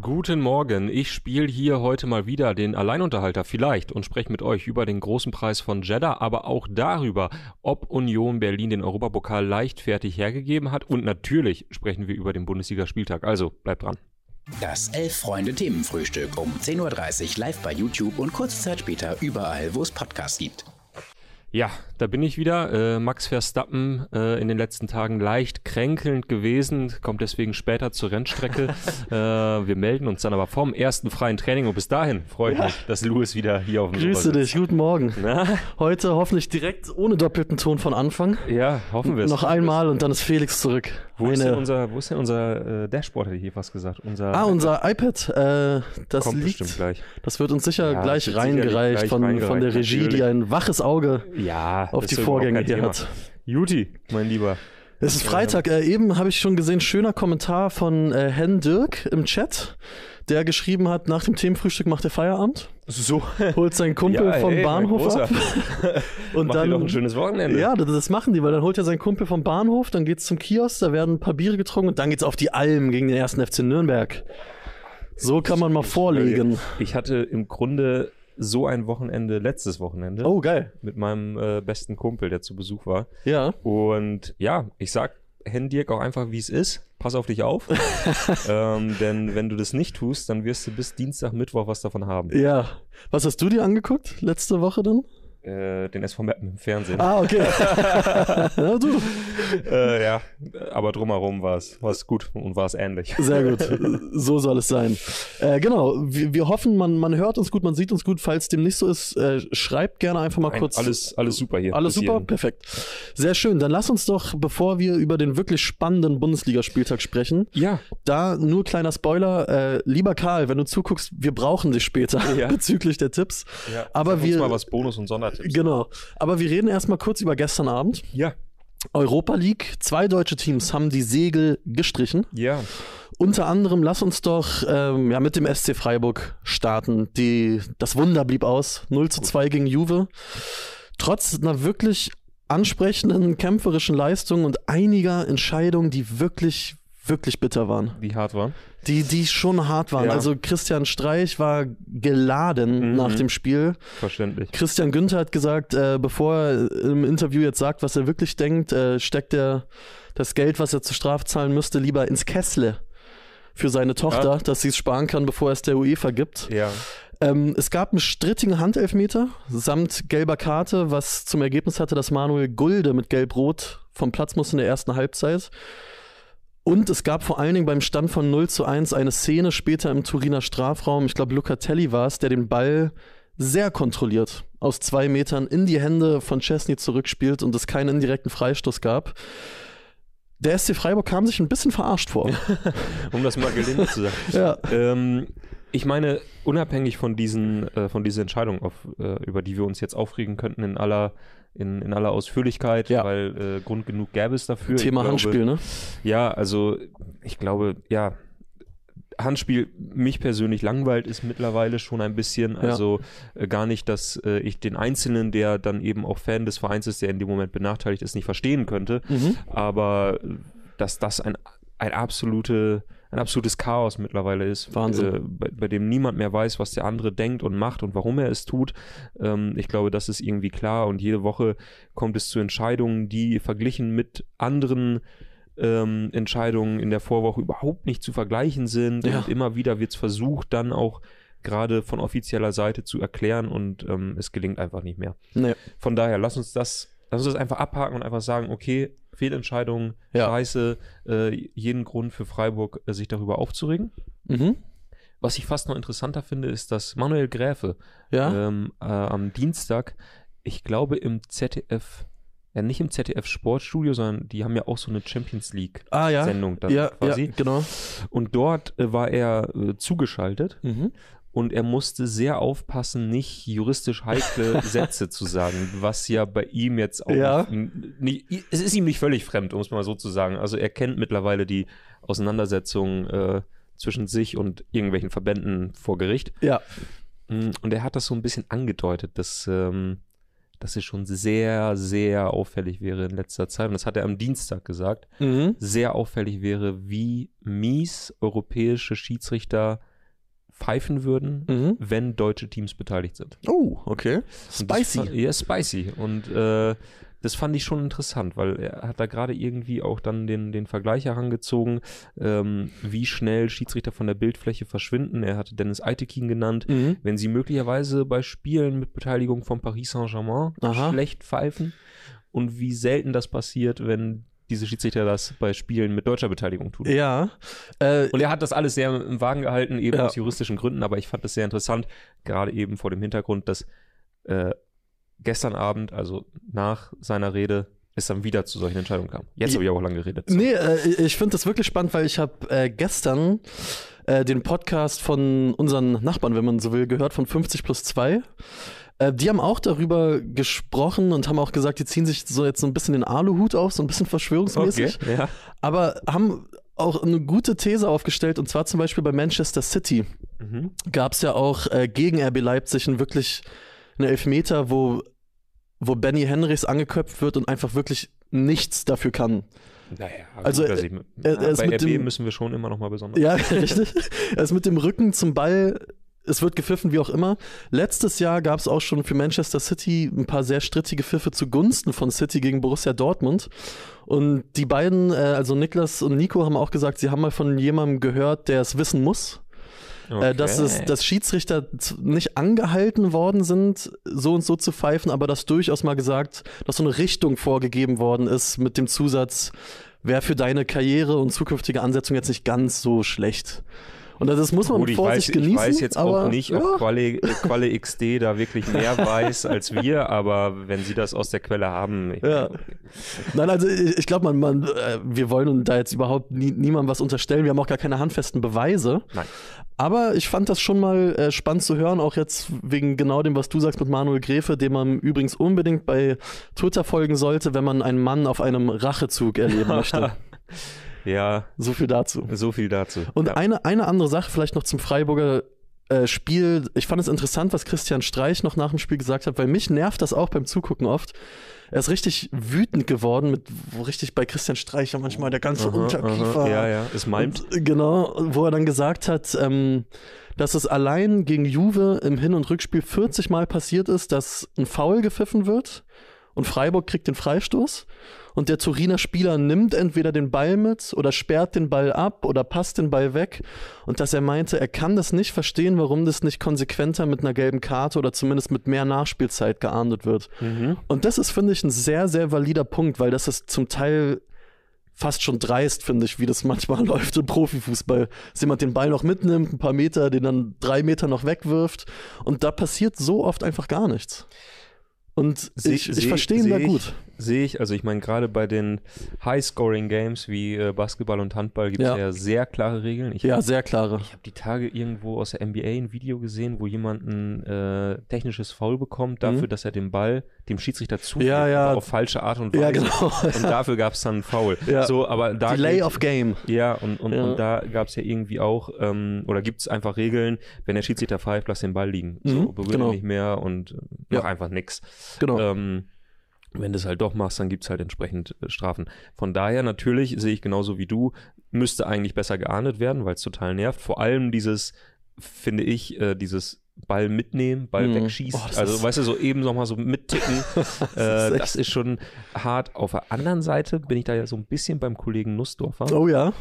Guten Morgen, ich spiele hier heute mal wieder den Alleinunterhalter vielleicht und spreche mit euch über den großen Preis von Jeddah, aber auch darüber, ob Union Berlin den Europapokal leichtfertig hergegeben hat und natürlich sprechen wir über den Bundesligaspieltag. Also bleibt dran. Das Elf-Freunde-Themenfrühstück um 10.30 Uhr live bei YouTube und kurze Zeit später überall, wo es Podcasts gibt. Ja, da bin ich wieder. Äh, Max Verstappen äh, in den letzten Tagen leicht kränkelnd gewesen, kommt deswegen später zur Rennstrecke. äh, wir melden uns dann aber vom ersten freien Training und bis dahin freue ich ja. mich, dass Louis wieder hier auf dem Grüße dich, guten Morgen. Na? Heute hoffentlich direkt ohne doppelten Ton von Anfang. Ja, hoffen wir es. Noch einmal und dann ist Felix zurück. Wo, ist denn unser, wo ist denn unser äh, Dashboard, hätte ich hier fast gesagt? Unser ah, unser iPad. Äh, das Kommt liegt, bestimmt gleich. Das wird uns sicher ja, gleich reingereicht, gleich von, reingereicht von der Regie, natürlich. die ein waches Auge ja, auf die Vorgänge hier hat. Juti, mein Lieber. Es ist Freitag. Äh, eben habe ich schon gesehen, schöner Kommentar von äh, Hen Dirk im Chat, der geschrieben hat, nach dem Themenfrühstück macht er Feierabend. So. Holt seinen Kumpel ja, vom hey, Bahnhof ab. und Macht dann doch ein schönes Wochenende. Ja, das, das, machen die, weil dann holt er seinen Kumpel vom Bahnhof, dann geht's zum Kiosk, da werden ein paar Biere getrunken und dann geht's auf die Alm gegen den ersten FC Nürnberg. So kann man mal vorlegen. Ich hatte im Grunde so ein Wochenende, letztes Wochenende. Oh, geil. Mit meinem äh, besten Kumpel, der zu Besuch war. Ja. Und ja, ich sag Hendirk auch einfach, wie es ist. Pass auf dich auf. ähm, denn wenn du das nicht tust, dann wirst du bis Dienstag, Mittwoch was davon haben. Ja. Was hast du dir angeguckt letzte Woche dann? Äh, den SV Mappen im Fernsehen. Ah, okay. ja, du. Äh, ja, aber drumherum war es gut und war es ähnlich. Sehr gut. So soll es sein. Äh, genau, wir, wir, hoffen, man, man hört uns gut, man sieht uns gut. Falls dem nicht so ist, äh, schreibt gerne einfach mal Nein, kurz. Alles, alles super hier. Alles super, hierhin. perfekt. Sehr schön. Dann lass uns doch, bevor wir über den wirklich spannenden Bundesligaspieltag sprechen, ja. da nur kleiner Spoiler. Äh, lieber Karl, wenn du zuguckst, wir brauchen dich später ja. bezüglich der Tipps. Ja. Aber wir. mal was Bonus und Sonder Tipps. Genau. Aber wir reden erstmal kurz über gestern Abend. Ja. Europa League. Zwei deutsche Teams haben die Segel gestrichen. Ja. Unter anderem, lass uns doch ähm, ja, mit dem SC Freiburg starten. Die, das Wunder blieb aus. 0 zu 2 gegen Juve. Trotz einer wirklich ansprechenden kämpferischen Leistung und einiger Entscheidungen, die wirklich, wirklich bitter waren. Wie hart waren? Die, die schon hart waren. Ja. Also Christian Streich war geladen mhm. nach dem Spiel. Verständlich. Christian Günther hat gesagt, äh, bevor er im Interview jetzt sagt, was er wirklich denkt, äh, steckt er das Geld, was er zur Strafe zahlen müsste, lieber ins Kessle für seine Tochter, ja. dass sie es sparen kann, bevor er es der UEFA gibt. Ja. Ähm, es gab einen strittigen Handelfmeter samt gelber Karte, was zum Ergebnis hatte, dass Manuel Gulde mit Gelb-Rot vom Platz musste in der ersten Halbzeit. Und es gab vor allen Dingen beim Stand von 0 zu 1 eine Szene später im Turiner Strafraum, ich glaube Lucatelli war es, der den Ball sehr kontrolliert aus zwei Metern in die Hände von Chesney zurückspielt und es keinen indirekten Freistoß gab. Der SC Freiburg kam sich ein bisschen verarscht vor. um das mal gelinde zu sagen. ja. Ähm, ich meine, unabhängig von diesen, äh, von dieser Entscheidung, auf, äh, über die wir uns jetzt aufregen könnten in aller in, in aller Ausführlichkeit, ja. weil äh, Grund genug gäbe es dafür. Thema glaube, Handspiel, ne? Ja, also ich glaube, ja, Handspiel mich persönlich langweilt ist mittlerweile schon ein bisschen. Also ja. äh, gar nicht, dass äh, ich den Einzelnen, der dann eben auch Fan des Vereins ist, der in dem Moment benachteiligt ist, nicht verstehen könnte. Mhm. Aber äh, dass das ein, ein absolute ein absolutes Chaos mittlerweile ist, Wahnsinn. Äh, bei, bei, dem niemand mehr weiß, was der andere denkt und macht und warum er es tut. Ähm, ich glaube, das ist irgendwie klar und jede Woche kommt es zu Entscheidungen, die verglichen mit anderen ähm, Entscheidungen in der Vorwoche überhaupt nicht zu vergleichen sind ja. und immer wieder wird es versucht, dann auch gerade von offizieller Seite zu erklären und ähm, es gelingt einfach nicht mehr. Nee. Von daher, lass uns das Lass uns das einfach abhaken und einfach sagen, okay, Fehlentscheidung, ja. scheiße, äh, jeden Grund für Freiburg, äh, sich darüber aufzuregen. Mhm. Was ich fast noch interessanter finde, ist, dass Manuel Gräfe ja? ähm, äh, am Dienstag, ich glaube im ZDF, ja nicht im ZDF Sportstudio, sondern die haben ja auch so eine Champions League ah, ja. Sendung dann ja, quasi. Ja, genau. Und dort äh, war er äh, zugeschaltet mhm und er musste sehr aufpassen, nicht juristisch heikle Sätze zu sagen, was ja bei ihm jetzt auch ja. nicht, es ist ihm nicht völlig fremd, um es mal so zu sagen. Also er kennt mittlerweile die Auseinandersetzung äh, zwischen sich und irgendwelchen Verbänden vor Gericht. Ja. Mm, und er hat das so ein bisschen angedeutet, dass, ähm, dass es schon sehr, sehr auffällig wäre in letzter Zeit, und das hat er am Dienstag gesagt, Mhm. sehr auffällig wäre, wie mies europäische Schiedsrichter pfeifen würden, Mhm. wenn deutsche Teams beteiligt sind. Oh, okay. Spicy. fand- Ja, spicy. Und äh, das fand ich schon interessant, weil er hat da gerade irgendwie auch dann den, den Vergleich herangezogen, ähm, wie schnell Schiedsrichter von der Bildfläche verschwinden. Er hatte Dennis Eitekin genannt. Mhm. Wenn sie möglicherweise bei Spielen mit Beteiligung von Paris Saint-Germain schlecht pfeifen und wie selten das passiert, wenn diese Schiedsrichter das bei Spielen mit deutscher Beteiligung tun. Ja. Äh, Und er hat das alles sehr im Wagen gehalten, eben Ja. aus juristischen Gründen, aber ich fand das sehr interessant, gerade eben vor dem Hintergrund, dass äh, gestern Abend, also nach seiner Rede, es dann wieder zu solchen Entscheidungen kam. Jetzt habe ich auch lange geredet. Nee, äh, ich finde das wirklich spannend, weil ich habe äh, gestern äh, den Podcast von unseren Nachbarn, wenn man so will, gehört, von 50 plus 2. Äh, die haben auch darüber gesprochen und haben auch gesagt, die ziehen sich so jetzt so ein bisschen den Aluhut auf, so ein bisschen verschwörungsmäßig, Okay, ja. aber haben auch eine gute These aufgestellt und zwar zum Beispiel bei Manchester City Mhm. gab es ja auch äh, gegen RB Leipzig einen wirklich einen Elfmeter, wo, wo Benny Henrichs angeköpft wird und einfach wirklich nichts dafür kann. Naja, Also, dass äh, er- er ist bei RB dem- müssen wir schon immer noch mal besonders. Ja, richtig. Er ist mit dem Rücken zum Ball. Es wird gepfiffen, wie auch immer. Letztes Jahr gab es auch schon für Manchester City ein paar sehr strittige Pfiffe zugunsten von City gegen Borussia Dortmund. Und die beiden, äh, also Niklas und Nico, haben auch gesagt, sie haben mal von jemandem gehört, der es wissen muss, äh, dass, es, Okay. dass Schiedsrichter nicht angehalten worden sind, so und so zu pfeifen, aber dass durchaus mal gesagt, dass so eine Richtung vorgegeben worden ist mit dem Zusatz, wäre für deine Karriere und zukünftige Ansetzung jetzt nicht ganz so schlecht. Und das muss man Gut, mit ich Vorsicht weiß, genießen. ich weiß jetzt aber, auch nicht, ja. ob Quali, Quali XD da wirklich mehr weiß als wir, aber wenn sie das aus der Quelle haben, ich, Ja. Nein, also ich, ich glaube, man, man, äh, wir wollen da jetzt überhaupt nie, niemandem was unterstellen. Wir haben auch gar keine handfesten Beweise. Nein. Aber ich fand das schon mal äh, spannend zu hören, auch jetzt wegen genau dem, was du sagst mit Manuel Gräfe, dem man übrigens unbedingt bei Twitter folgen sollte, wenn man einen Mann auf einem Rachezug erleben möchte. ja, So viel dazu. so viel dazu. Und ja. eine, eine andere Sache vielleicht noch zum Freiburger äh, Spiel. Ich fand es interessant, was Christian Streich noch nach dem Spiel gesagt hat, weil mich nervt das auch beim Zugucken oft. Er ist richtig wütend geworden, mit, wo richtig bei Christian Streich ja manchmal der ganze Aha, Unterkiefer. aha, ja, ja, es. Und, genau, wo er dann gesagt hat, ähm, dass es allein gegen Juve im Hin- und Rückspiel 40 Mal passiert ist, dass ein Foul gepfiffen wird und Freiburg kriegt den Freistoß und der Turiner Spieler nimmt entweder den Ball mit oder sperrt den Ball ab oder passt den Ball weg und dass er meinte, er kann das nicht verstehen, warum das nicht konsequenter mit einer gelben Karte oder zumindest mit mehr Nachspielzeit geahndet wird. Mhm. Und das ist, finde ich, ein sehr, sehr valider Punkt, weil das ist zum Teil fast schon dreist, finde ich, wie das manchmal läuft im Profifußball. Dass jemand den Ball noch mitnimmt, ein paar Meter, den dann drei Meter noch wegwirft. Und da passiert so oft einfach gar nichts. Und Seh- ich, ich seh- verstehe ihn da gut. Sehe ich, also ich meine, gerade bei den High-Scoring-Games wie äh, Basketball und Handball gibt es Ja. ja. sehr klare Regeln. Ich Ja, sehr klare. Ich habe die Tage irgendwo aus der NBA ein Video gesehen, wo jemand ein äh, technisches Foul bekommt dafür, Mhm. dass er den Ball dem Schiedsrichter zuwirft, Ja, ja. auf falsche Art und Weise. Ja, genau. Und dafür gab es dann ein Foul. Ja. So, aber da Delay of Game. ja, und, und, und da gab es ja irgendwie auch, ähm, oder gibt es einfach Regeln, wenn der Schiedsrichter pfeift, lass den Ball liegen. So, Mhm, berührt genau. nicht mehr und mach einfach nix. Genau. Ähm, wenn du es halt doch machst, dann gibt es halt entsprechend äh, Strafen. Von daher natürlich sehe ich genauso wie du, müsste eigentlich besser geahndet werden, weil es total nervt. Vor allem dieses, finde ich, äh, dieses Ball mitnehmen, Ball Mhm. wegschießen. Oh, das also, ist- weißt du, so eben nochmal so mitticken. äh, echt- das ist schon hart. Auf der anderen Seite bin ich da ja so ein bisschen beim Kollegen Nussdorfer. Oh ja.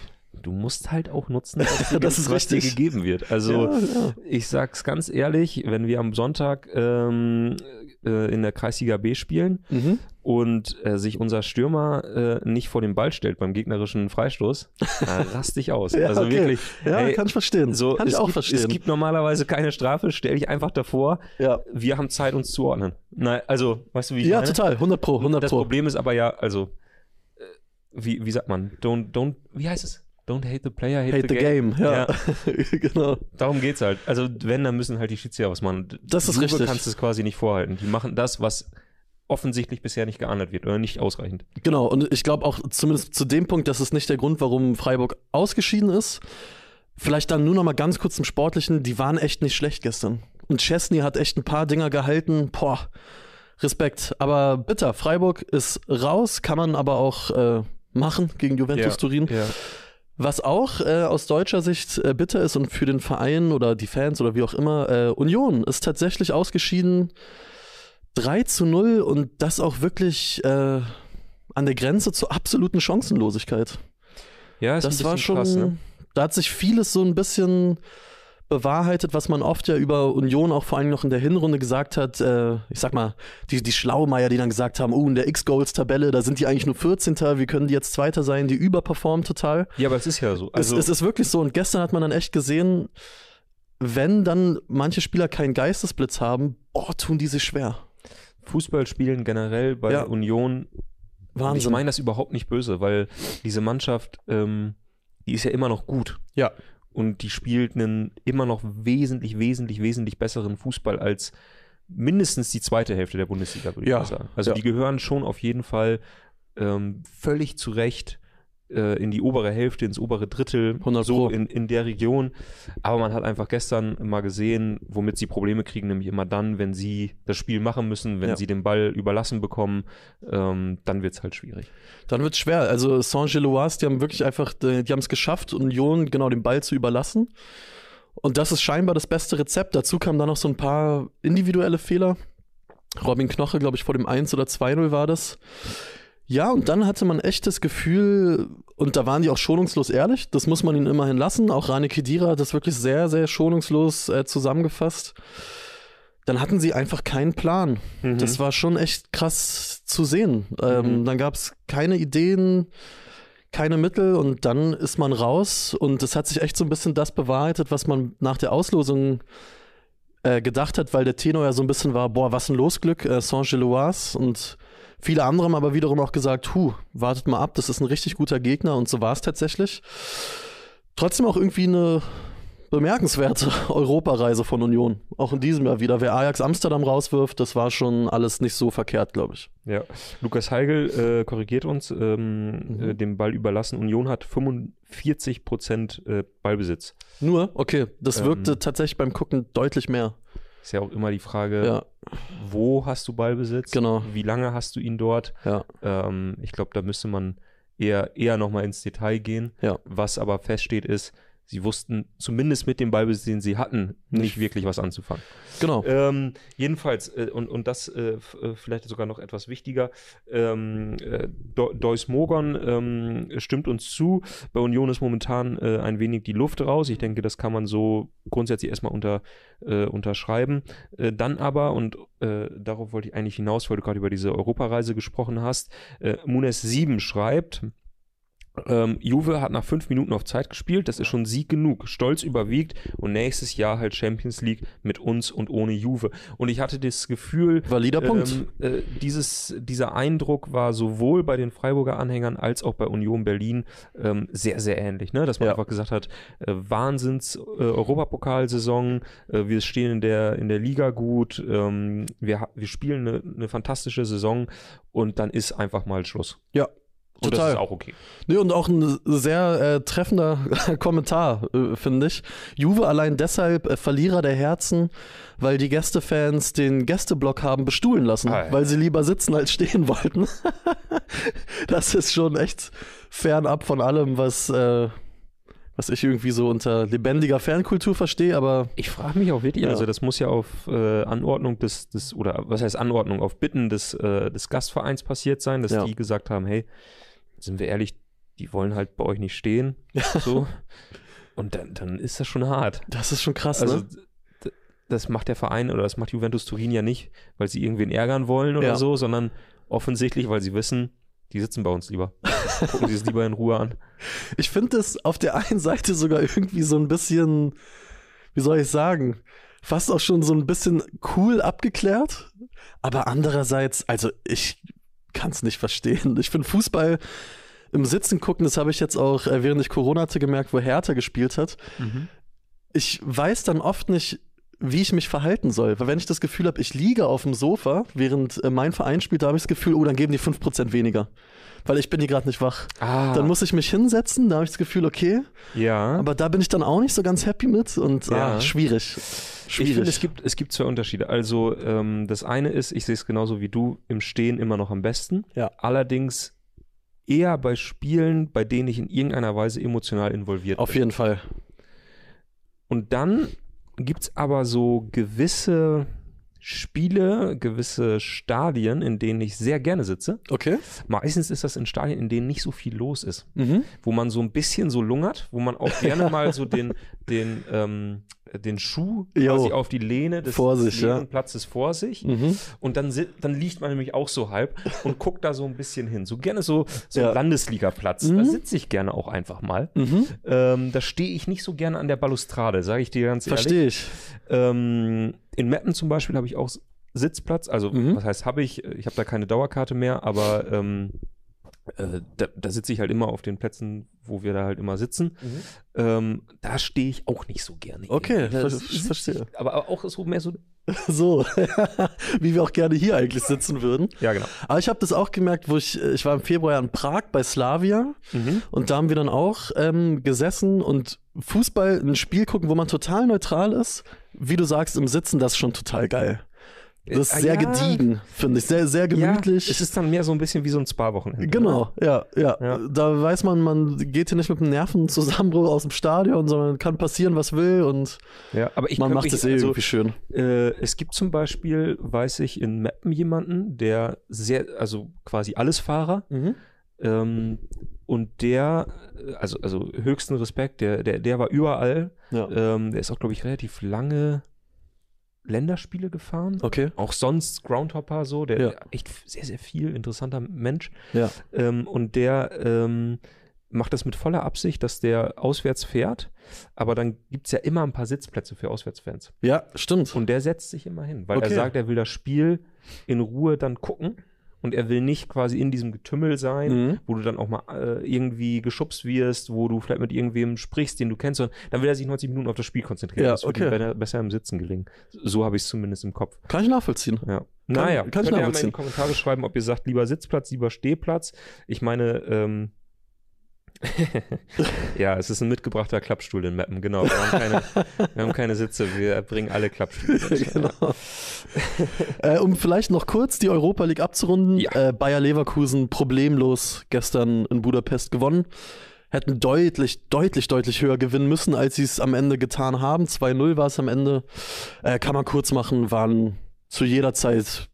Du musst halt auch nutzen, was, dir- Das ist was dir richtig. gegeben wird. Also, ja, ja. ich sag's ganz ehrlich, wenn wir am Sonntag ähm, äh, in der Kreisliga B spielen Mhm. Und äh, sich unser Stürmer äh, nicht vor den Ball stellt beim gegnerischen Freistoß, dann rast dich aus. Ja, also okay. wirklich. Ja, ey, kann ich verstehen. so, kann ich auch gibt, verstehen. Es gibt normalerweise keine Strafe, stell dich einfach davor, ja, wir haben Zeit, uns zu ordnen. Nein, also, weißt du, wie ich ja meine? total. 100 Pro, 100 Das Pro. Problem ist aber ja, also, äh, wie, wie sagt man, don't, don't, wie heißt es? Don't hate the player, hate, Hate the game. Ja, genau. Darum geht's halt. Also, wenn, dann müssen halt die Schiedsrichter was machen. Das ist Juve richtig. kannst es quasi nicht vorhalten. Die machen das, was offensichtlich bisher nicht geahndet wird oder nicht ausreichend. Genau, und ich glaube auch zumindest zu dem Punkt, das ist nicht der Grund, warum Freiburg ausgeschieden ist. Vielleicht dann nur noch mal ganz kurz zum Sportlichen, die waren echt nicht schlecht gestern. Und Chesney hat echt ein paar Dinger gehalten, boah, Respekt. Aber bitter, Freiburg ist raus, kann man aber auch äh, machen gegen Juventus Ja, Turin. Ja. Was auch äh, aus deutscher Sicht äh, bitter ist und für den Verein oder die Fans oder wie auch immer, äh, Union ist tatsächlich ausgeschieden 3 zu 0 und das auch wirklich äh, an der Grenze zur absoluten Chancenlosigkeit. Ja, ist das ein war schon, krass, ne? da hat sich vieles so ein bisschen bewahrheitet, was man oft ja über Union auch vor allem noch in der Hinrunde gesagt hat. Äh, ich sag mal, die, die Schlaumeier, die dann gesagt haben, oh, in der X-Goals-Tabelle, da sind die eigentlich nur 14. Wie können die jetzt Zweiter sein? Die überperformen total. Ja, aber es ist ja so. Also, es, es ist wirklich so. Und gestern hat man dann echt gesehen, wenn dann manche Spieler keinen Geistesblitz haben, boah, tun die sich schwer. Fußballspielen generell bei Ja. Union Und ich Wahnsinn. meine das überhaupt nicht böse, weil diese Mannschaft, ähm, die ist ja immer noch gut. Ja. Und die spielt einen immer noch wesentlich, wesentlich, wesentlich besseren Fußball als mindestens die zweite Hälfte der Bundesliga, würde Ja. ich mal sagen. Also Ja. die gehören schon auf jeden Fall ähm, völlig zu Recht äh, in die obere Hälfte, ins obere Drittel, 100 so Pro. in, in der Region. Aber man hat einfach gestern mal gesehen, womit sie Probleme kriegen, nämlich immer dann, wenn sie das Spiel machen müssen, wenn Ja. sie den Ball überlassen bekommen, ähm, dann wird es halt schwierig. Dann wird es schwer. Also Saint-Gilloise, die haben wirklich einfach, die haben es geschafft, Union genau den Ball zu überlassen. Und das ist scheinbar das beste Rezept. Dazu kamen dann noch so ein paar individuelle Fehler. Robin Knoche, glaube ich, vor dem 1 oder 2-0 war das. Ja, und dann hatte man echt das Gefühl, und da waren die auch schonungslos ehrlich, das muss man ihnen immerhin lassen. Auch Rane Kedira hat das wirklich sehr, sehr schonungslos äh, zusammengefasst. Dann hatten sie einfach keinen Plan. Das war schon echt krass zu sehen. Ähm, Mhm. Dann gab es keine Ideen, keine Mittel und dann ist man raus und es hat sich echt so ein bisschen das bewahrheitet, was man nach der Auslosung äh, gedacht hat, weil der Tenor ja so ein bisschen war, boah, was ein Losglück, äh, Saint-Gilloise und viele andere haben aber wiederum auch gesagt, hu, wartet mal ab, das ist ein richtig guter Gegner und so war es tatsächlich. Trotzdem auch irgendwie eine bemerkenswerte Europareise von Union. Auch in diesem Jahr wieder. Wer Ajax Amsterdam rauswirft, das war schon alles nicht so verkehrt, glaube ich. Ja, Lukas Heigl äh, korrigiert uns, ähm, Mhm. äh, dem Ball überlassen. Union hat 45 Prozent äh, Ballbesitz. Nur, okay, das Ähm. wirkte tatsächlich beim Gucken deutlich mehr. Ist ja auch immer die Frage, Ja, wo hast du Ballbesitz? Genau. Wie lange hast du ihn dort? ja, Ähm, ich glaube, da müsste man eher, eher nochmal ins Detail gehen. ja. Was aber feststeht ist, sie wussten zumindest mit dem Ballbesitz, den sie hatten, nicht wirklich was anzufangen. Genau. Ähm, jedenfalls, äh, und, und das äh, äh, vielleicht sogar noch etwas wichtiger, ähm, äh, Deus Mogon ähm, stimmt uns zu. Bei Union ist momentan äh, ein wenig die Luft raus. Ich denke, das kann man so grundsätzlich erstmal unter, äh, unterschreiben. Dann aber, und darauf wollte ich eigentlich hinaus, weil du gerade über diese Europareise gesprochen hast, Munes 7 schreibt, ähm, Juve hat nach fünf Minuten auf Zeit gespielt, das ist schon Sieg genug. Stolz überwiegt und nächstes Jahr halt Champions League mit uns und ohne Juve. Und ich hatte das Gefühl, Valider Punkt. ähm, äh, dieses, dieser Eindruck war sowohl bei den Freiburger Anhängern als auch bei Union Berlin ähm, sehr, sehr ähnlich. Ne? Dass man Ja. einfach gesagt hat, äh, Wahnsinns äh, Europapokalsaison, äh, wir stehen in der, in der Liga gut, ähm, wir, wir spielen eine, eine fantastische Saison und dann ist einfach mal Schluss. Ja, Und total. das ist auch okay. Nee, und auch ein sehr äh, treffender Kommentar, äh, finde ich. Juve allein deshalb äh, Verlierer der Herzen, weil die Gästefans den Gästeblock haben bestuhlen lassen, Ah, ja. weil sie lieber sitzen als stehen wollten. das ist schon echt fernab von allem, was, äh, was ich irgendwie so unter lebendiger Fankultur verstehe, aber Ich frage mich auch wirklich, Ja. also das muss ja auf äh, Anordnung des, des, oder was heißt Anordnung, auf Bitten des, äh, des Gastvereins passiert sein, dass Ja. die gesagt haben, hey, sind wir ehrlich, die wollen halt bei euch nicht stehen. So. Und dann, dann ist das schon hart. das ist schon krass, Also ne? das macht der Verein oder das macht Juventus Turin ja nicht, weil sie irgendwen ärgern wollen oder Ja. so, sondern offensichtlich, weil sie wissen, die sitzen bei uns lieber. Gucken sie es lieber in Ruhe an. Ich finde es auf der einen Seite sogar irgendwie so ein bisschen, wie soll ich sagen, fast auch schon so ein bisschen cool abgeklärt. Aber andererseits, also ich kann es nicht verstehen. Ich finde Fußball im Sitzen gucken, das habe ich jetzt auch, äh, während ich Corona hatte, gemerkt, wo Hertha gespielt hat. Ich weiß dann oft nicht, wie ich mich verhalten soll. Weil wenn ich das Gefühl habe, ich liege auf dem Sofa, während äh, mein Verein spielt, da habe ich das Gefühl, oh, dann geben die 5% weniger. Weil ich bin hier gerade nicht wach. Ah, Dann muss ich mich hinsetzen, da habe ich das Gefühl, okay, ja. aber da bin ich dann auch nicht so ganz happy mit und Ja. ah, schwierig. Schwierig. Ich finde, es gibt, es gibt zwei Unterschiede. Also, ähm, das eine ist, ich sehe es genauso wie du, im Stehen immer noch am besten. Ja. Allerdings eher bei Spielen, bei denen ich in irgendeiner Weise emotional involviert Auf bin. jeden Fall. Und dann gibt es aber so gewisse Spiele, gewisse Stadien, in denen ich sehr gerne sitze. Okay. Meistens ist das in Stadien, in denen nicht so viel los ist. Mhm. Wo man so ein bisschen so lungert, wo man auch gerne mal so den, den, ähm, den Schuh Jo. quasi auf die Lehne des, Vor sich, ja. leeren Platzes vor sich. Mhm. Und dann, dann liegt man nämlich auch so halb und guckt da so ein bisschen hin. So gerne so, so Ja. ein Landesligaplatz. Da Mhm. sitze ich gerne auch einfach mal. Mhm. Ähm, da stehe ich nicht so gerne an der Balustrade, sage ich dir ganz ehrlich. Verstehe ich. Ähm, in Meppen zum Beispiel habe ich auch Sitzplatz. Also, Mhm. was heißt, habe ich? Ich habe da keine Dauerkarte mehr, aber ähm, äh, da, da sitze ich halt immer auf den Plätzen, wo wir da halt immer sitzen. Ähm, da stehe ich auch nicht so gerne. Okay, ver- verstehe. Aber auch so mehr so. So, wie wir auch gerne hier eigentlich sitzen würden. Ja, genau. Aber ich habe das auch gemerkt, wo ich, ich war im Februar in Prag bei Slavia Mhm. und da haben wir dann auch ähm, gesessen und Fußball, ein Spiel gucken, wo man total neutral ist. Wie du sagst, im Sitzen, das ist schon total geil. Das ist Äh, sehr ja. gediegen, finde ich. Sehr, sehr gemütlich. Ja, es ist dann mehr so ein bisschen wie so ein Spa-Wochenende. Genau, ja, ja, Ja. Da weiß man, man geht hier nicht mit dem Nervenzusammenbruch aus dem Stadion, sondern kann passieren, was will und Ja, aber ich man glaub, macht es eh also, irgendwie schön. Äh, es gibt zum Beispiel, weiß ich, in Meppen jemanden, der sehr, also quasi Allesfahrer, ähm, und der, also, also höchsten Respekt, der, der, der war überall. Ja. Ähm, der ist auch, glaube ich, relativ lange Länderspiele gefahren. Okay. Auch sonst Groundhopper so, der Ja. echt sehr, sehr viel interessanter Mensch. Ja. Ähm, und der ähm, macht das mit voller Absicht, dass der auswärts fährt. Aber dann gibt es ja immer ein paar Sitzplätze für Auswärtsfans. Ja, stimmt. Und der setzt sich immer hin, weil Okay. er sagt, er will das Spiel in Ruhe dann gucken. Und er will nicht quasi in diesem Getümmel sein, Mhm. wo du dann auch mal äh, irgendwie geschubst wirst, wo du vielleicht mit irgendwem sprichst, den du kennst, sondern dann will er sich 90 Minuten auf das Spiel konzentrieren. Ja, das wird okay. ihm besser, im Sitzen gelingen. So habe ich es zumindest im Kopf. Kann ich nachvollziehen. Ja. naja, kann ich könnt ihr ja mal in nachvollziehen. die Kommentare schreiben, ob ihr sagt, lieber Sitzplatz, lieber Stehplatz. Ich meine, ähm, ja, es ist ein mitgebrachter Klappstuhl in Mappen, genau. Wir haben keine, wir haben keine Sitze, wir bringen alle Klappstühle. mit. genau. äh, um vielleicht noch kurz die Europa League abzurunden. Ja. Äh, Bayer Leverkusen problemlos gestern in Budapest gewonnen. Hätten deutlich, deutlich, deutlich höher gewinnen müssen, als sie es am Ende getan haben. 2-0 war es am Ende. Äh, kann man kurz machen, waren zu jeder Zeit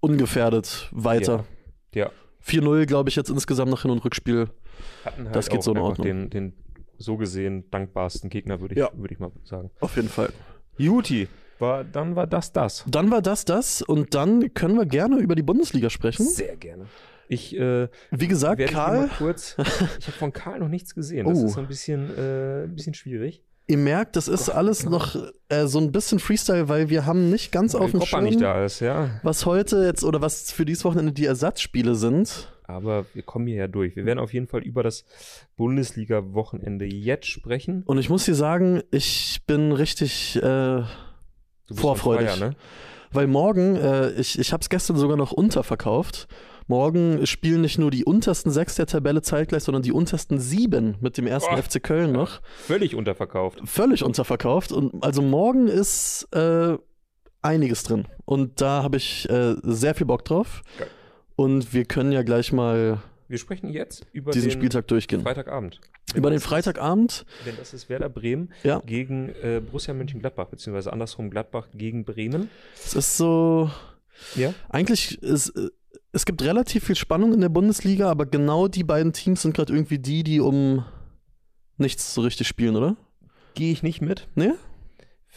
ungefährdet weiter. Ja. 4-0, glaube ich, jetzt insgesamt nach Hin- und Rückspiel. Hatten Das geht so in Ordnung. Den, den so gesehen dankbarsten Gegner, würde ich, Ja. würde ich mal sagen. Auf jeden Fall. Juti, war, dann war das das. Dann war das das und dann können wir gerne über die Bundesliga sprechen. Sehr gerne. Ich äh, Wie gesagt, Karl, kurz. Ich habe von Karl noch nichts gesehen. Das Oh. ist ein bisschen, äh, ein bisschen schwierig. Ihr merkt, das ist alles noch äh, so ein bisschen Freestyle, weil wir haben nicht ganz auf Weil dem Koppa Schirm, nicht da ist, ja. was heute jetzt oder was für dieses Wochenende die Ersatzspiele sind. Aber wir kommen hier ja durch. Wir werden auf jeden Fall über das Bundesliga-Wochenende jetzt sprechen. Und ich muss dir sagen, ich bin richtig, äh, Vorfreudig. fire, ne? weil morgen, äh, ich, ich habe es gestern sogar noch unterverkauft. Morgen spielen nicht nur die untersten sechs der Tabelle zeitgleich, sondern die untersten sieben mit dem ersten Oh. FC Köln noch. Völlig unterverkauft. Völlig unterverkauft. Und also morgen ist äh, einiges drin. Und da habe ich äh, sehr viel Bock drauf. Geil. Und wir können ja gleich mal Wir sprechen jetzt über diesen den Spieltag durchgehen. Freitagabend. Über den Freitagabend. Denn das ist Werder Bremen Ja. gegen äh, Borussia Mönchengladbach, beziehungsweise andersrum Gladbach gegen Bremen. Es ist so. Ja. Eigentlich ist. Es gibt relativ viel Spannung in der Bundesliga, aber genau die beiden Teams sind gerade irgendwie die, die um nichts so richtig spielen, oder? Gehe ich nicht mit. Nee?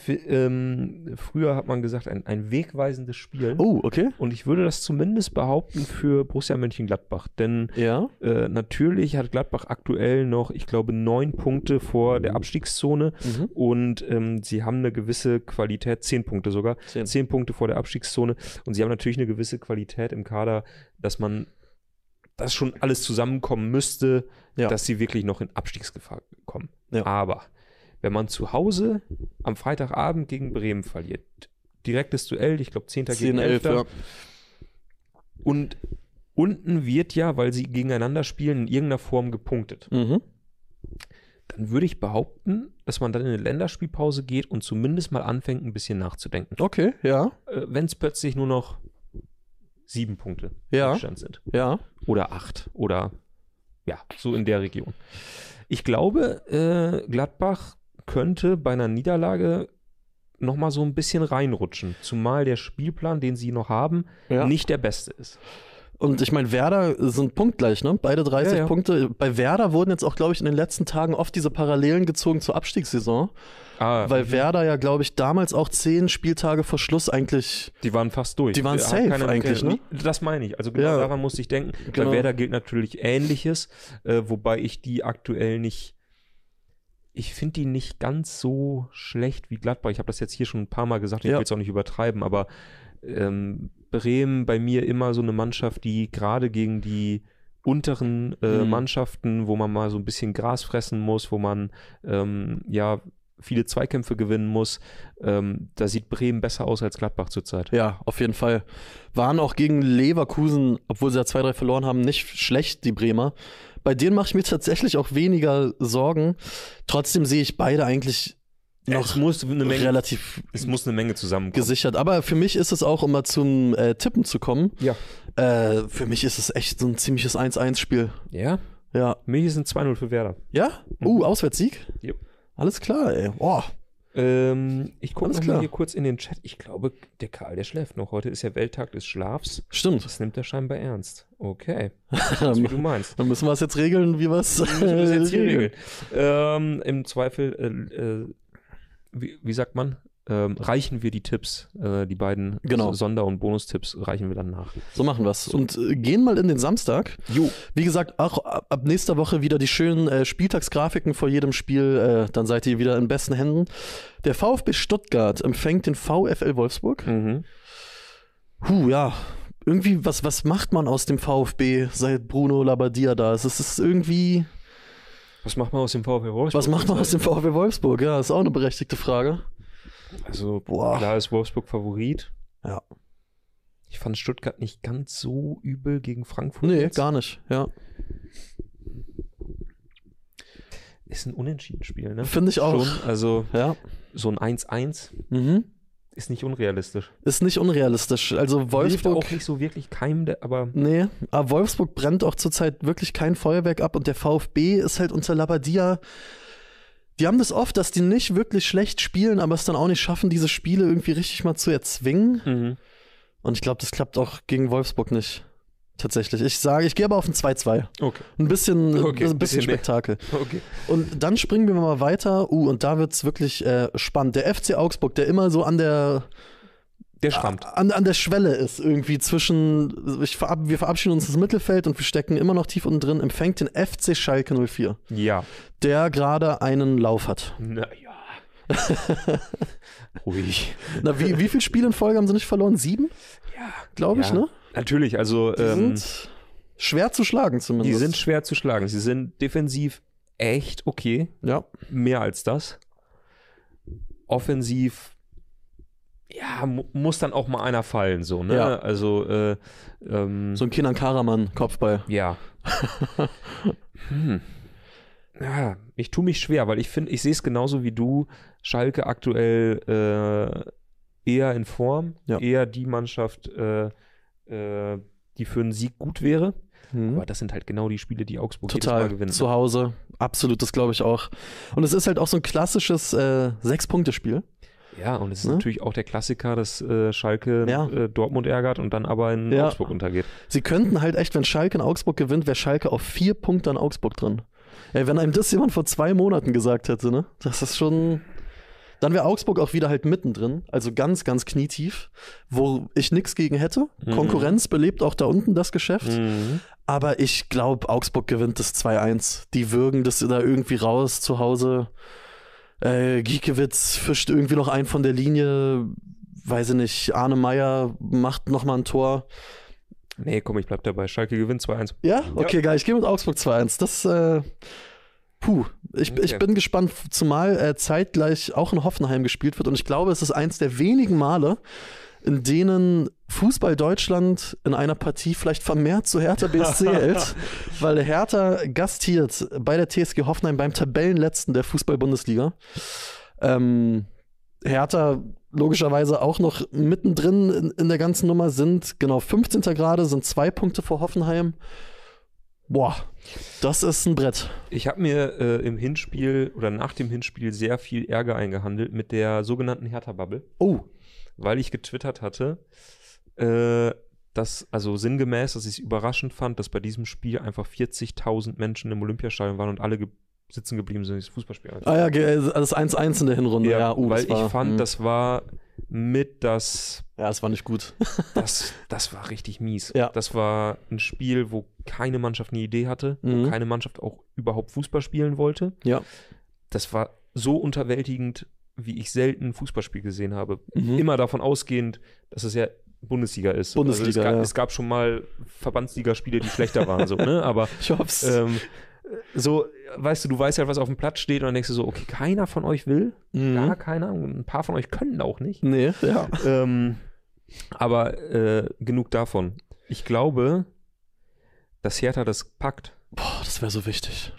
Ähm, früher hat man gesagt, ein, ein wegweisendes Spiel. Oh, okay. Und ich würde das zumindest behaupten für Borussia Mönchengladbach. Denn Ja. äh, natürlich hat Gladbach aktuell noch, ich glaube, neun Punkte vor der Abstiegszone. Mhm. Und ähm, sie haben eine gewisse Qualität, zehn Punkte sogar, Zehn. zehn Punkte vor der Abstiegszone. Und sie haben natürlich eine gewisse Qualität im Kader, dass man das schon alles zusammenkommen müsste, Ja. dass sie wirklich noch in Abstiegsgefahr kommen. Ja. Aber wenn man zu Hause am Freitagabend gegen Bremen verliert, direktes Duell, ich glaube 10. 10, gegen 11, 11. ja. Und unten wird ja, weil sie gegeneinander spielen, in irgendeiner Form gepunktet. Mhm. Dann würde ich behaupten, dass man dann in eine Länderspielpause geht und zumindest mal anfängt, ein bisschen nachzudenken. Okay, ja. Äh, wenn es plötzlich nur noch sieben Punkte Ja. Rückstand sind. Ja. Oder acht. Oder ja, so in der Region. Ich glaube, äh, Gladbach könnte bei einer Niederlage nochmal so ein bisschen reinrutschen. Zumal der Spielplan, den sie noch haben, Ja. nicht der beste ist. Und ich meine, Werder sind punktgleich, ne? Beide 30 Ja, ja. Punkte. Bei Werder wurden jetzt auch, glaube ich, in den letzten Tagen oft diese Parallelen gezogen zur Abstiegssaison. Ah, Weil Werder ja, glaube ich, damals auch zehn Spieltage vor Schluss eigentlich. Die waren fast durch. Die waren safe keiner- eigentlich, ne? Das meine ich. Also genau Ja. daran musste ich denken. Genau. Bei Werder gilt natürlich Ähnliches, äh, wobei ich die aktuell nicht. Ich finde die nicht ganz so schlecht wie Gladbach. Ich habe das jetzt hier schon ein paar Mal gesagt, ich Ja. will es auch nicht übertreiben, aber ähm, Bremen bei mir immer so eine Mannschaft, die gerade gegen die unteren äh, Mhm. Mannschaften, wo man mal so ein bisschen Gras fressen muss, wo man ähm, ja viele Zweikämpfe gewinnen muss, ähm, da sieht Bremen besser aus als Gladbach zurzeit. Ja, auf jeden Fall. Waren auch gegen Leverkusen, obwohl sie ja 2-3 verloren haben, nicht schlecht, die Bremer. Bei denen mache ich mir tatsächlich auch weniger Sorgen. Trotzdem sehe ich beide eigentlich noch es muss eine Menge, relativ es muss eine Menge zusammenkommen. gesichert. Aber für mich ist es auch, um mal zum äh, Tippen zu kommen, Ja. äh, für mich ist es echt so ein ziemliches 1-1-Spiel. Ja, Ja. mir ist ein 2-0 für Werder. Ja? Uh, Auswärtssieg? Yep. Alles klar, ey. Boah. Ähm, ich gucke mal hier kurz in den Chat. Ich glaube, der Karl, der schläft noch. Heute ist ja Welttag des Schlafs. Stimmt. Das nimmt er scheinbar ernst. Okay, das ist, wie du meinst. Dann müssen wir es jetzt regeln, wie wir es jetzt regeln. Ähm, Im Zweifel, äh, äh, wie, wie sagt man? Ähm, reichen wir die Tipps, äh, die beiden Genau. Sonder- und Bonustipps reichen wir dann nach. So machen wir es. Und äh, gehen mal in den Samstag. Jo. Wie gesagt, auch ab nächster Woche wieder die schönen äh, Spieltagsgrafiken vor jedem Spiel. Äh, dann seid ihr wieder in besten Händen. Der VfB Stuttgart empfängt den VfL Wolfsburg. Mhm. Puh, ja. Irgendwie, was, was macht man aus dem VfB, seit Bruno Labbadia da ist? Es ist irgendwie. Was macht man aus dem VfL Wolfsburg? Was macht man aus dem VfB Wolfsburg? Ja, ist auch eine berechtigte Frage. Also, Boah. klar ist Wolfsburg Favorit. Ja. Ich fand Stuttgart nicht ganz so übel gegen Frankfurt. Nee, jetzt. gar nicht. Ja. Ist ein Unentschieden-Spiel, ne? Finde ich auch. Schon, also Ja. so ein 1-1 Mhm. ist nicht unrealistisch. Ist nicht unrealistisch. Also Hilft Wolfsburg. auch nicht so wirklich keinem, der, aber Nee, aber Wolfsburg brennt auch zurzeit wirklich kein Feuerwerk ab und der VfB ist halt unter Labadia. Die haben das oft, dass die nicht wirklich schlecht spielen, aber es dann auch nicht schaffen, diese Spiele irgendwie richtig mal zu erzwingen. Und ich glaube, das klappt auch gegen Wolfsburg nicht. Tatsächlich. Ich sage, ich gehe aber auf ein 2-2. Okay. Ein bisschen, Okay, ein bisschen, bisschen. Spektakel. Okay. Und dann springen wir mal weiter. Uh, und da wird es wirklich äh, spannend. Der FC Augsburg, der immer so an der Der schrammt. an, an der Schwelle ist, irgendwie zwischen, ich verab, wir verabschieden uns ins Mittelfeld und wir stecken immer noch tief unten drin, empfängt den FC Schalke 04, Ja. der gerade einen Lauf hat. Naja. Ruhig. Na, wie, wie viele Spiele in Folge haben sie nicht verloren? Sieben, Ja. glaube ich, Ja. ne? Natürlich, also Die ähm, sind schwer zu schlagen die zumindest. sind schwer zu schlagen. Sie sind defensiv echt okay. ja, Mehr als das. Offensiv, ja, mu muss dann auch mal einer fallen, so, ne? Ja. Also, äh, ähm, so ein Kinan Karaman Kopfball. Ja. hm. Ja, ich tue mich schwer, weil ich finde, ich sehe es genauso wie du. Schalke aktuell äh, eher in Form, Ja. eher die Mannschaft, äh, äh, die für einen Sieg gut wäre. Mhm. Aber das sind halt genau die Spiele, die Augsburg jedes Mal Total gewinnen. zu Hause. Absolut, das glaube ich auch. Und es ist halt auch so ein klassisches äh, Sechs-Punkte-Spiel. Ja, und es ist Ne? natürlich auch der Klassiker, dass äh, Schalke Ja. äh, Dortmund ärgert und dann aber in Ja. Augsburg untergeht. Sie könnten halt echt, wenn Schalke in Augsburg gewinnt, wäre Schalke auf vier Punkte an Augsburg drin. Ey, wenn einem das jemand vor zwei Monaten gesagt hätte, ne? Das ist schon. Dann wäre Augsburg auch wieder halt mittendrin, also ganz, ganz knietief, wo ich nichts gegen hätte. Mhm. Konkurrenz belebt auch da unten das Geschäft. Mhm. Aber ich glaube, Augsburg gewinnt das 2-1. Die würgen das da irgendwie raus zu Hause. Äh, Giekewitz fischt irgendwie noch einen von der Linie. Weiß ich nicht, Arne Meyer macht nochmal ein Tor. Nee, komm, ich bleib dabei. Schalke gewinnt 2-1. Ja? Okay, geil. Ich gehe mit Augsburg 2-1. Das, äh, Puh, ich, Okay. ich bin gespannt, zumal äh, zeitgleich auch in Hoffenheim gespielt wird. Und ich glaube, es ist eins der wenigen Male, in denen Fußball Deutschland in einer Partie vielleicht vermehrt zu Hertha BSC hält, weil Hertha gastiert bei der TSG Hoffenheim beim Tabellenletzten der Fußball-Bundesliga. Ähm, Hertha logischerweise auch noch mittendrin in, in der ganzen Nummer sind genau 15. gerade, sind zwei Punkte vor Hoffenheim. Boah, das ist ein Brett. Ich habe mir äh, im Hinspiel oder nach dem Hinspiel sehr viel Ärger eingehandelt mit der sogenannten Hertha-Bubble, Oh, weil ich getwittert hatte, äh, dass, also sinngemäß, dass ich es überraschend fand, dass bei diesem Spiel einfach 40.000 Menschen im Olympiastadion waren und alle ge sitzen geblieben sind, das Fußballspiel ah ja, also das 1-1 in der Hinrunde. Ja, Ja, uh, weil war, ich fand, mh. das war mit das, Ja, das war nicht gut. das, das war richtig mies. Ja. Das war ein Spiel, wo keine Mannschaft eine Idee hatte, Mhm. wo keine Mannschaft auch überhaupt Fußball spielen wollte. Ja. Das war so unterwältigend, wie ich selten ein Fußballspiel gesehen habe. Mhm. Immer davon ausgehend, dass es ja Bundesliga ist. Bundesliga, also es, gab, ja. es gab schon mal Verbandsligaspiele, die schlechter waren, so, ne? Aber Ich hoff's. ähm, so, weißt du, du weißt halt, was auf dem Platz steht und dann denkst du so, okay, keiner von euch will, Mhm. gar keiner, und ein paar von euch können auch nicht. Nee, ja. Ähm, aber äh, genug davon. Ich glaube, dass Hertha das packt. Boah, das wäre so wichtig.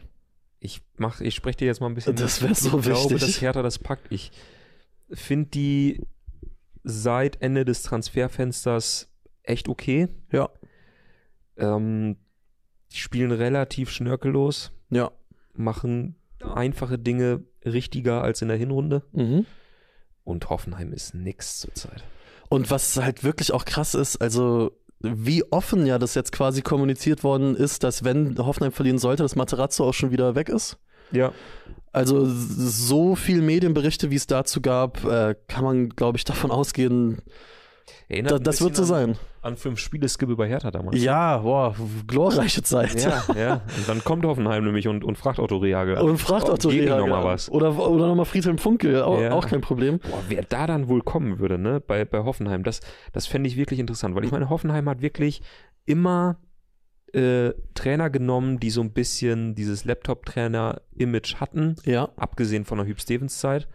Ich mach, ich spreche dir jetzt mal ein bisschen. Das mit. wär so Ich glaube, wichtig. dass Hertha das packt. Ich finde die seit Ende des Transferfensters echt okay. Ja. Ähm, die spielen relativ schnörkellos, Ja. machen einfache Dinge richtiger als in der Hinrunde. Mhm. Und Hoffenheim ist nix zurzeit. Und was halt wirklich auch krass ist, also wie offen ja das jetzt quasi kommuniziert worden ist, dass wenn Hoffenheim verlieren sollte, dass Materazzo auch schon wieder weg ist. Ja. Also so viel Medienberichte, wie es dazu gab, äh, kann man, glaube ich, davon ausgehen, Erinnert da, das wird so bisschen sein. An, an fünf Spiele-Skibbe bei Hertha damals. Ja, boah, glorreiche Zeit. Ja, ja. Und dann kommt Hoffenheim nämlich und, und fragt Otto Rehagel. Und fragt Oh, Otto gegen Rehagel noch mal an. was. Oder, oder nochmal Friedhelm Funkel, auch, Ja. auch kein Problem. Boah, wer da dann wohl kommen würde, ne, bei, bei Hoffenheim, das, das fände ich wirklich interessant, weil ich meine, Hoffenheim hat wirklich immer äh, Trainer genommen, die so ein bisschen dieses Laptop-Trainer-Image hatten, Ja. abgesehen von der Hüb Stevens-Zeit.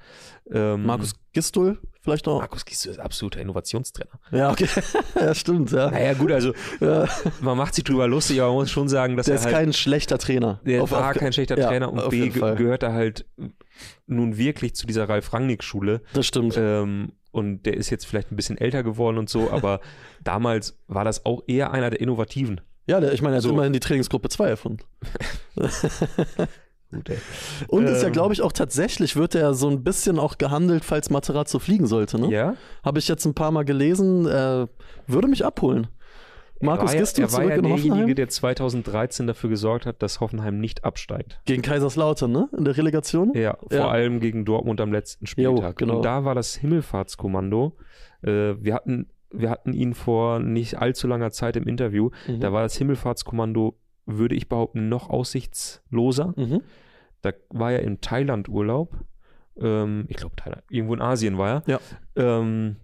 Ähm, Markus Gistol vielleicht noch. Markus Gies ist absoluter Innovationstrainer. Ja, okay. ja, stimmt, ja. Naja, gut, also ja. man macht sich drüber lustig, aber man muss schon sagen, dass Der er ist halt kein schlechter Trainer. Der Auf- war auf- kein schlechter ja, Trainer und B gehört er halt nun wirklich zu dieser Ralf Rangnick-Schule. Das stimmt. Ähm, und der ist jetzt vielleicht ein bisschen älter geworden und so, aber damals war das auch eher einer der Innovativen. Ja, der, ich meine, er hat So. immerhin die Trainingsgruppe 2 erfunden. Gut, ey. Und ist ja, Ähm. glaube ich, auch tatsächlich, wird er so ein bisschen auch gehandelt, falls Materazzo fliegen sollte, ne? Ja? Habe ich jetzt ein paar Mal gelesen, äh, würde mich abholen. Markus war ja, er war zurück ja in derjenige, Hoffenheim? der 2013 dafür gesorgt hat, dass Hoffenheim nicht absteigt. Gegen Kaiserslautern, ne? In der Relegation? Ja, vor Ja. allem gegen Dortmund am letzten Spieltag. genau. Und da war das Himmelfahrtskommando. Äh, wir, hatten, wir hatten ihn vor nicht allzu langer Zeit im Interview. Mhm. Da war das Himmelfahrtskommando, würde ich behaupten, noch aussichtsloser. Mhm. Da war er im Thailand-Urlaub. Ähm, ich glaube, Thailand. Irgendwo in Asien war er. Ja. Ähm,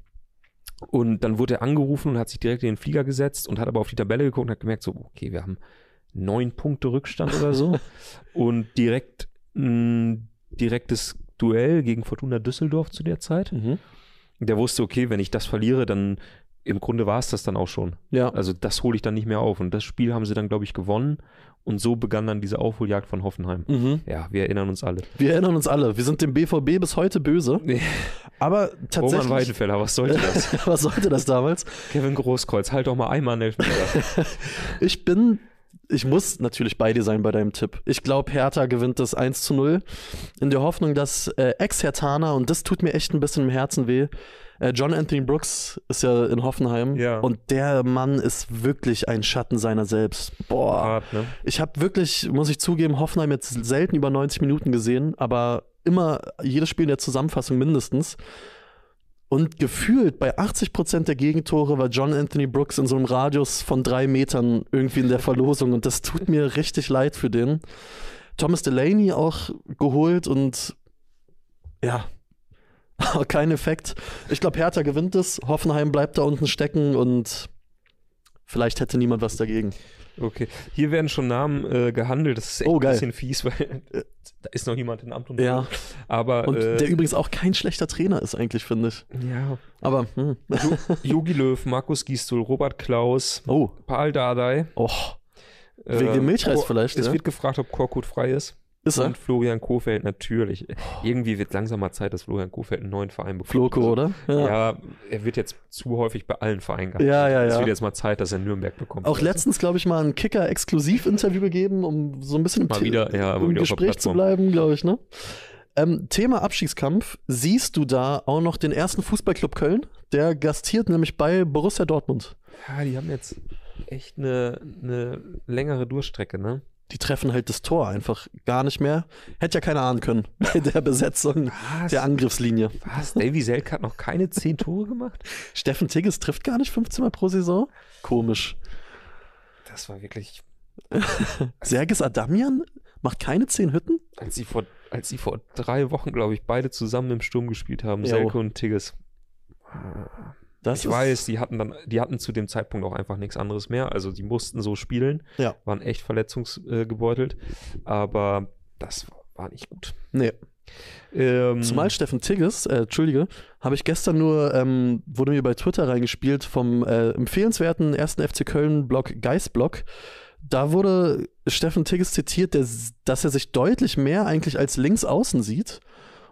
und dann wurde er angerufen und hat sich direkt in den Flieger gesetzt und hat aber auf die Tabelle geguckt und hat gemerkt, so, okay, wir haben neun Punkte Rückstand oder so. und direkt ein direktes Duell gegen Fortuna Düsseldorf zu der Zeit. Mhm. Der wusste, okay, wenn ich das verliere, dann im Grunde war es das dann auch schon. Ja. Also das hole ich dann nicht mehr auf. Und das Spiel haben sie dann, glaube ich, gewonnen. Und so begann dann diese Aufholjagd von Hoffenheim. Mhm. Ja, wir erinnern uns alle. Wir erinnern uns alle, wir sind dem BVB bis heute böse. Aber Roman tatsächlich. Weidenfeller, was sollte das? Was sollte das damals? Kevin Großkreuz, halt doch mal einmal einen Elfmeter. Ich bin, ich muss natürlich bei dir sein bei deinem Tipp. Ich glaube, Hertha gewinnt das 1 zu 0. In der Hoffnung, dass äh, Ex-Hertaner, und das tut mir echt ein bisschen im Herzen weh, John Anthony Brooks ist ja in Hoffenheim. Ja. Und der Mann ist wirklich ein Schatten seiner selbst. Boah. Hart, ne? Ich habe wirklich, muss ich zugeben, Hoffenheim jetzt selten über 90 Minuten gesehen, aber immer jedes Spiel in der Zusammenfassung mindestens. Und gefühlt bei 80% der Gegentore war John Anthony Brooks in so einem Radius von drei Metern irgendwie in der Verlosung und das tut mir richtig leid für den. Thomas Delaney auch geholt und ja, kein Effekt. Ich glaube, Hertha gewinnt es, Hoffenheim bleibt da unten stecken und vielleicht hätte niemand was dagegen. Okay, hier werden schon Namen äh, gehandelt. Das ist echt Oh, ein bisschen fies, weil da ist noch jemand in Amt und Ja. Aber Und äh, der übrigens auch kein schlechter Trainer ist, eigentlich, finde ich. ja, Aber, hm. Jogi Löw, Markus Gisdol, Robert Klaus, Oh, Paul Dardai. oh, Wegen dem Milchreis Kor- vielleicht, Es ja? wird gefragt, ob Korkut frei ist. Ist er? Und Florian Kofeld natürlich. Irgendwie wird langsam mal Zeit, dass Florian Kofeld einen neuen Verein bekommt. Floko, oder? Ja. er wird jetzt zu häufig bei allen Vereinen gehabt. Ja, ja, Es ja. wird jetzt mal Zeit, dass er Nürnberg bekommt. Auch letztens, glaube ich, mal ein Kicker-Exklusiv-Interview gegeben, um so ein bisschen im, Mal wieder, ja, im wieder Gespräch zu bleiben, glaube ich, ne? Ähm, Thema Abstiegskampf. Siehst du da auch noch den ersten Fußballclub Köln? Der gastiert nämlich bei Borussia Dortmund. Ja, die haben jetzt echt eine, eine längere Durchstrecke, ne? Die treffen halt das Tor einfach gar nicht mehr. Hätte ja keiner ahnen können bei der Besetzung Was? der Angriffslinie. Was? Davy Selk hat noch keine zehn Tore gemacht? Steffen Tigges trifft gar nicht 15 Mal pro Saison. Komisch. Das war wirklich, Sergis Adamian macht keine 10 Hütten? als sie vor, als sie vor drei Wochen, glaube ich, beide zusammen im Sturm gespielt haben, Jo. Selke und Tigges. Das ich weiß, die hatten dann, die hatten zu dem Zeitpunkt auch einfach nichts anderes mehr. Also die mussten so spielen, Ja. waren echt verletzungsgebeutelt, aber das war, nicht gut. Nee. Ähm, Zumal Steffen Tigges, äh, Entschuldige, habe ich gestern nur, ähm, wurde mir bei Twitter reingespielt vom äh, empfehlenswerten ersten FC Köln-Blog Geist-Blog. Da wurde Steffen Tigges zitiert, der, dass er sich deutlich mehr eigentlich als Linksaußen sieht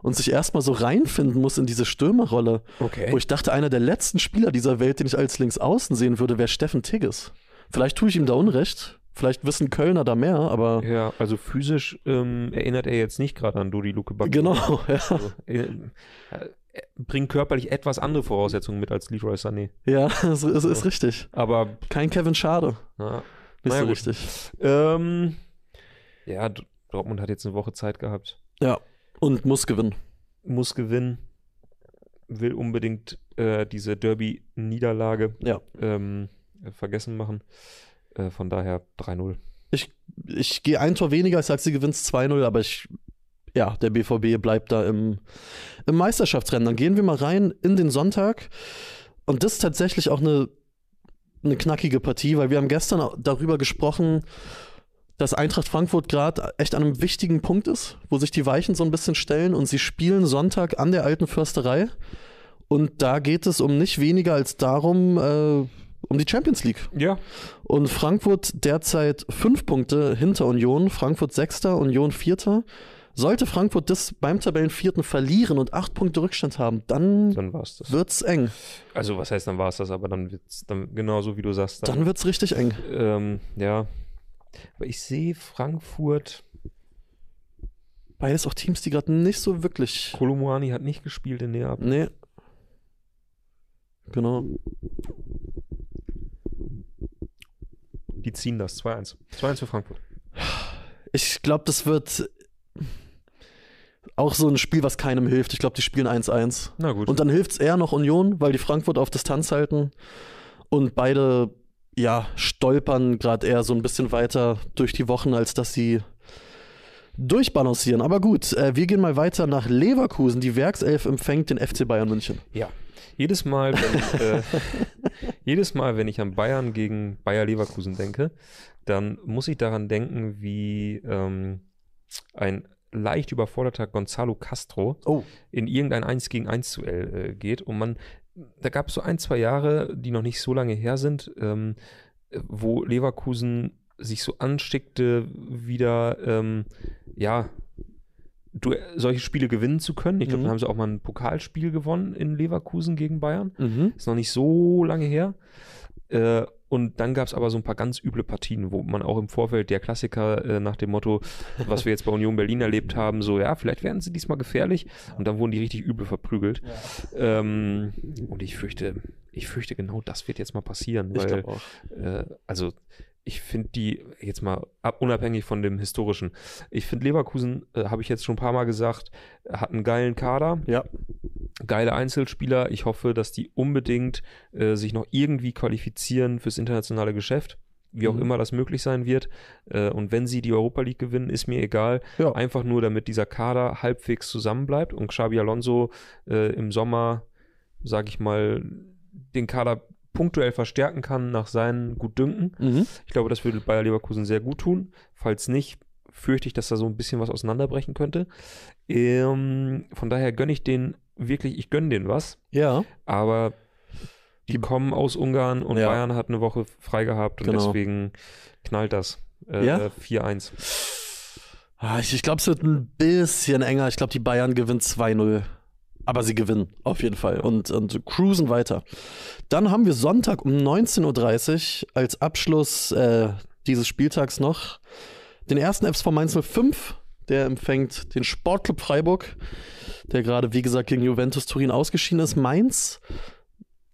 und sich erstmal so reinfinden muss in diese Stürmerrolle. okay. Wo ich dachte, einer der letzten Spieler dieser Welt, den ich als Linksaußen sehen würde, wäre Steffen Tigges. Vielleicht tue ich ihm da Unrecht. Vielleicht wissen Kölner da mehr, aber Ja, also physisch ähm, erinnert er jetzt nicht gerade an Dodi Luke Bacchio. genau, ja. Also, äh, bringt körperlich etwas andere Voraussetzungen mit als Leroy Sané. Ja, es ist, ist richtig. Aber Kein Kevin Schade. Nicht Naja, so gut. richtig. ähm, ja, Dortmund hat jetzt eine Woche Zeit gehabt, Ja. Und muss gewinnen. muss gewinnen, will unbedingt äh, diese Derby-Niederlage Ja. ähm, äh, vergessen machen. Äh, von daher 3-0. Ich, ich gehe ein Tor weniger, ich sag, sie gewinnt 2-0, aber ich, ja, der BVB bleibt da im, im Meisterschaftsrennen. Dann gehen wir mal rein in den Sonntag. Und das ist tatsächlich auch eine, eine knackige Partie, weil wir haben gestern darüber gesprochen, dass Eintracht Frankfurt gerade echt an einem wichtigen Punkt ist, wo sich die Weichen so ein bisschen stellen und sie spielen Sonntag an der alten Försterei. Und da geht es um nicht weniger als darum, äh, um die Champions League. Ja, Und Frankfurt derzeit fünf Punkte hinter Union, Frankfurt Sechster, Union Vierter. Sollte Frankfurt das beim Tabellenvierten verlieren und acht Punkte Rückstand haben, dann dann es wird's eng. Also, was heißt, dann war es das, aber dann wird es dann genauso wie du sagst. Dann wird's richtig eng. Ähm, ja. Aber ich sehe Frankfurt. Beides auch Teams, die gerade nicht so wirklich. Kolumuani hat nicht gespielt in Neapel. Nee. Genau. Die ziehen das. 2-1. 2-1 für Frankfurt. Ich glaube, das wird auch so ein Spiel, was keinem hilft. Ich glaube, die spielen 1-1. Na gut. Und dann hilft es eher noch Union, weil die Frankfurt auf Distanz halten. Und beide, ja, stolpern gerade eher so ein bisschen weiter durch die Wochen, als dass sie durchbalancieren. Aber gut, äh, wir gehen mal weiter nach Leverkusen. Die Werkself empfängt den FC Bayern München. ja. Jedes Mal, wenn, äh, jedes Mal, wenn ich an Bayern gegen Bayer Leverkusen denke, dann muss ich daran denken, wie ähm, ein leicht überforderter Gonzalo Castro Oh. in irgendein 1 gegen 1 Duell äh, geht und man, da gab es so ein, zwei Jahre, die noch nicht so lange her sind, ähm, wo Leverkusen sich so anschickte, wieder, ähm, ja, du, solche Spiele gewinnen zu können. Ich glaube, Mhm. da haben sie auch mal ein Pokalspiel gewonnen in Leverkusen gegen Bayern. Mhm. Ist noch nicht so lange her. Äh, und dann gab es aber so ein paar ganz üble Partien, wo man auch im Vorfeld der Klassiker äh, nach dem Motto, was wir jetzt bei Union Berlin erlebt haben, so, ja, vielleicht werden sie diesmal gefährlich. Und dann wurden die richtig übel verprügelt. Ähm, und ich fürchte, ich fürchte, genau das wird jetzt mal passieren, Ich weil, glaube auch. äh, also ich finde die jetzt mal ab, unabhängig von dem historischen. Ich finde Leverkusen, äh, habe ich jetzt schon ein paar Mal gesagt, hat einen geilen Kader Ja. geile Einzelspieler. Ich hoffe, dass die unbedingt äh, sich noch irgendwie qualifizieren fürs internationale Geschäft. Wie auch Mhm. immer das möglich sein wird. Äh, und wenn sie die Europa League gewinnen, ist mir egal. Ja. Einfach nur, damit dieser Kader halbwegs zusammenbleibt und Xabi Alonso äh, im Sommer, sag ich mal, den Kader punktuell verstärken kann nach seinen Gutdünken. Mhm. Ich glaube, das würde Bayer Leverkusen sehr gut tun. Falls nicht, fürchte ich, dass da so ein bisschen was auseinanderbrechen könnte. Ähm, von daher gönne ich den wirklich, ich gönne denen was. Ja. Aber die, Die- kommen aus Ungarn und Ja. Bayern hat eine Woche frei gehabt und Genau. deswegen knallt das. Äh, Ja? 4-1. Ah, Ich, ich glaube, es wird ein bisschen enger. Ich glaube, die Bayern gewinnen 2-0. Aber sie gewinnen, auf jeden Fall. Und, und cruisen weiter. Dann haben wir Sonntag um 19.30 Uhr als Abschluss äh, dieses Spieltags noch den ersten FSV Mainz 05. Der empfängt den Sportclub Freiburg, der gerade, wie gesagt, gegen Juventus Turin ausgeschieden ist. Mainz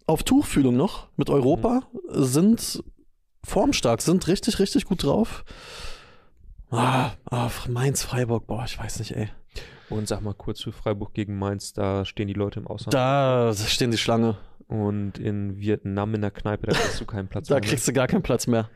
auf Tuchfühlung noch mit Europa, sind formstark, sind richtig, richtig gut drauf. Ah, ah, Mainz, Freiburg, boah, ich weiß nicht, ey. Und sag mal kurz für Freiburg gegen Mainz, da stehen die Leute im Ausland. Da stehen die Schlange. Und in Vietnam in der Kneipe, da kriegst du keinen Platz Da mehr. ne? kriegst du gar keinen Platz mehr.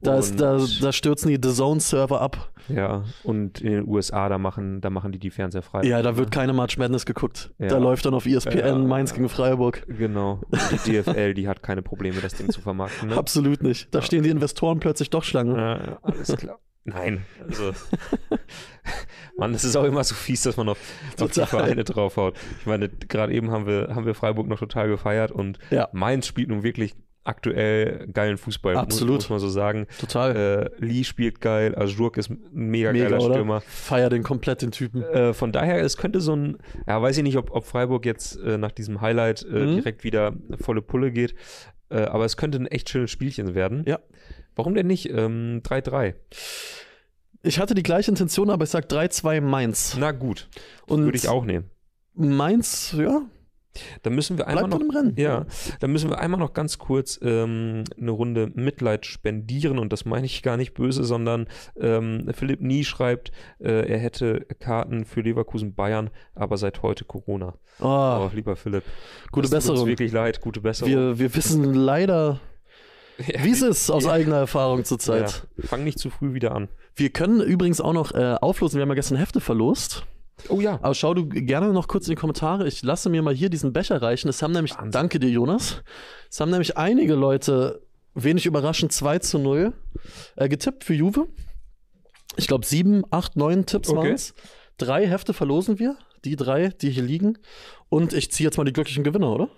Da, ist, da, da stürzen die The Zone-Server ab. Ja, und in den USA, da machen, da machen die die Fernseher frei. Ja, da wird keine March Madness geguckt. Ja. Da läuft dann auf ESPN Ja. Mainz gegen Freiburg. Genau. Und die DFL, die hat keine Probleme, das Ding zu vermarkten. Ne? Absolut nicht. Da stehen die Investoren plötzlich doch Schlange. Ja, alles klar. Nein, also. Mann, das ist auch immer so fies, dass man auf, auf die. Vereine draufhaut. Ich meine, gerade eben haben wir, haben wir Freiburg noch total gefeiert und Ja. Mainz spielt nun wirklich aktuell geilen Fußball. Absolut. Muss, muss man so sagen. Total. Äh, Lee spielt geil, Ajurk ist ein mega, Mega, geiler oder? Stürmer. Feier den komplett, den Typen. Äh, von daher, es könnte so ein, ja, weiß ich nicht, ob, ob Freiburg jetzt äh, nach diesem Highlight äh, Mhm. direkt wieder volle Pulle geht, äh, aber es könnte ein echt schönes Spielchen werden. Ja. Warum denn nicht? Ähm, 3-3. Ich hatte die gleiche Intention, aber ich sag 3-2 Mainz. Na gut, Und würde ich auch nehmen. Mainz, ja, Dann müssen wir einmal bleibt noch, Rennen. ja, dann müssen wir einmal noch ganz kurz ähm, eine Runde Mitleid spendieren und das meine ich gar nicht böse, sondern ähm, Philipp Nie schreibt, äh, er hätte Karten für Leverkusen Bayern, aber seit heute Corona. Oh, Oh, lieber Philipp, gute das tut uns Besserung. wirklich leid, gute Besserung. Wir, wir wissen leider, Wie es ist, aus Ja. eigener Erfahrung zurzeit. Fang nicht zu früh wieder an. Wir können übrigens auch noch äh, auflosen. Wir haben ja gestern Hefte verlost. Oh ja. Aber schau du gerne noch kurz in die Kommentare. Ich lasse mir mal hier diesen Becher reichen. Es haben nämlich, Wahnsinn. danke dir, Jonas. Es haben nämlich einige Leute, wenig überraschend, 2 zu 0 äh, getippt für Juve. Ich glaube, sieben, acht, neun Tipps Okay. waren es. Drei Hefte verlosen wir. Die drei, die hier liegen. Und ich ziehe jetzt mal die glücklichen Gewinner, oder?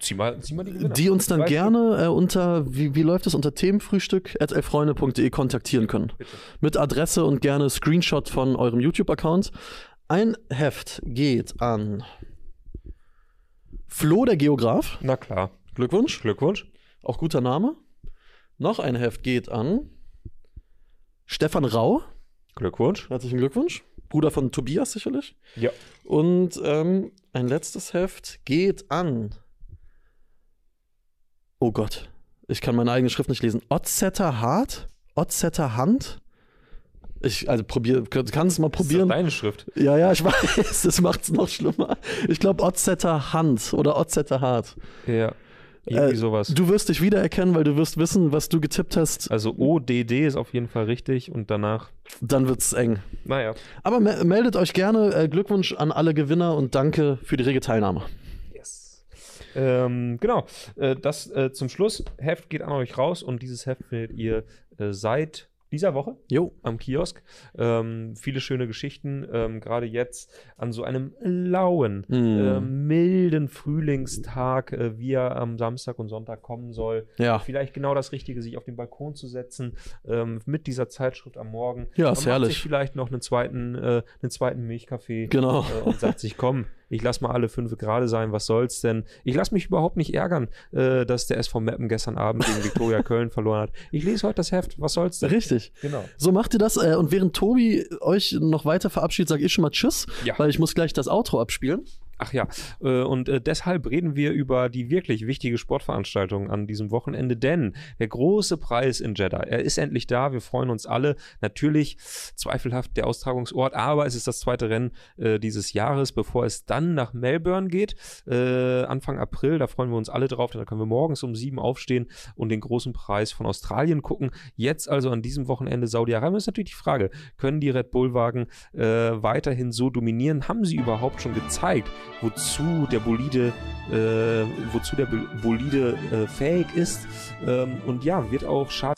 Zieh mal, zieh mal die Gewinner. Die uns dann gerne äh, unter, wie, wie läuft es, unter themenfrühstück.elfreunde.de kontaktieren können. Bitte. Mit Adresse und gerne Screenshot von eurem YouTube-Account. Ein Heft geht an Flo der Geograf. Na klar. Glückwunsch. Glückwunsch. Auch guter Name. Noch ein Heft geht an Stefan Rau. Glückwunsch. Herzlichen Glückwunsch. Bruder von Tobias sicherlich. Ja. Und ähm, ein letztes Heft geht an. Oh Gott, ich kann meine eigene Schrift nicht lesen. Otzetter Hart? Otzetter Hand? Ich, also probier, kann es mal Das ist probieren. deine Schrift. Ja, ja, ich weiß, das macht es noch schlimmer. Ich glaube Otzetter Hand oder Otzetter Hart. Ja. Irgendwie Äh, sowas. Du wirst dich wiedererkennen, weil du wirst wissen, was du getippt hast. Also ODD ist auf jeden Fall richtig und danach, Dann wird's eng. naja. Aber me meldet euch gerne. Äh, Glückwunsch an alle Gewinner und danke für die rege Teilnahme. Ähm, genau. Äh, das äh, zum Schluss. Heft geht an euch raus und dieses Heft findet ihr äh, seit dieser Woche Jo. am Kiosk. Ähm, viele schöne Geschichten, ähm, gerade jetzt an so einem lauen, Hm. äh, milden Frühlingstag, äh, wie er am Samstag und Sonntag kommen soll. Ja. Vielleicht genau das Richtige, sich auf den Balkon zu setzen, ähm, mit dieser Zeitschrift am Morgen. Ja, ist herrlich. Sich vielleicht noch einen zweiten, äh, einen zweiten Milchkaffee Genau. äh, und sagt sich, komm, ich lass mal alle fünf gerade sein, was soll's denn? Ich lass mich überhaupt nicht ärgern, äh, dass der SV Meppen gestern Abend gegen Viktoria Köln verloren hat. Ich lese heute das Heft, was soll's denn? Richtig. Genau. So macht ihr das. Äh, und während Tobi euch noch weiter verabschiedet, sage ich schon mal Tschüss, Ja. weil ich muss gleich das Outro abspielen. Ach ja, äh, und äh, deshalb reden wir über die wirklich wichtige Sportveranstaltung an diesem Wochenende, denn der große Preis in Jeddah, er ist endlich da, wir freuen uns alle. Natürlich zweifelhaft der Austragungsort, aber es ist das zweite Rennen äh, dieses Jahres, bevor es dann nach Melbourne geht, Anfang April, da freuen wir uns alle drauf, denn da können wir morgens um sieben aufstehen und den großen Preis von Australien gucken. Jetzt also an diesem Wochenende Saudi-Arabien ist natürlich die Frage, können die Red Bull-Wagen weiterhin so dominieren? Haben sie überhaupt schon gezeigt, wozu der Bolide, äh, wozu der Bolide äh, fähig ist. Ähm, und ja, wird auch schade.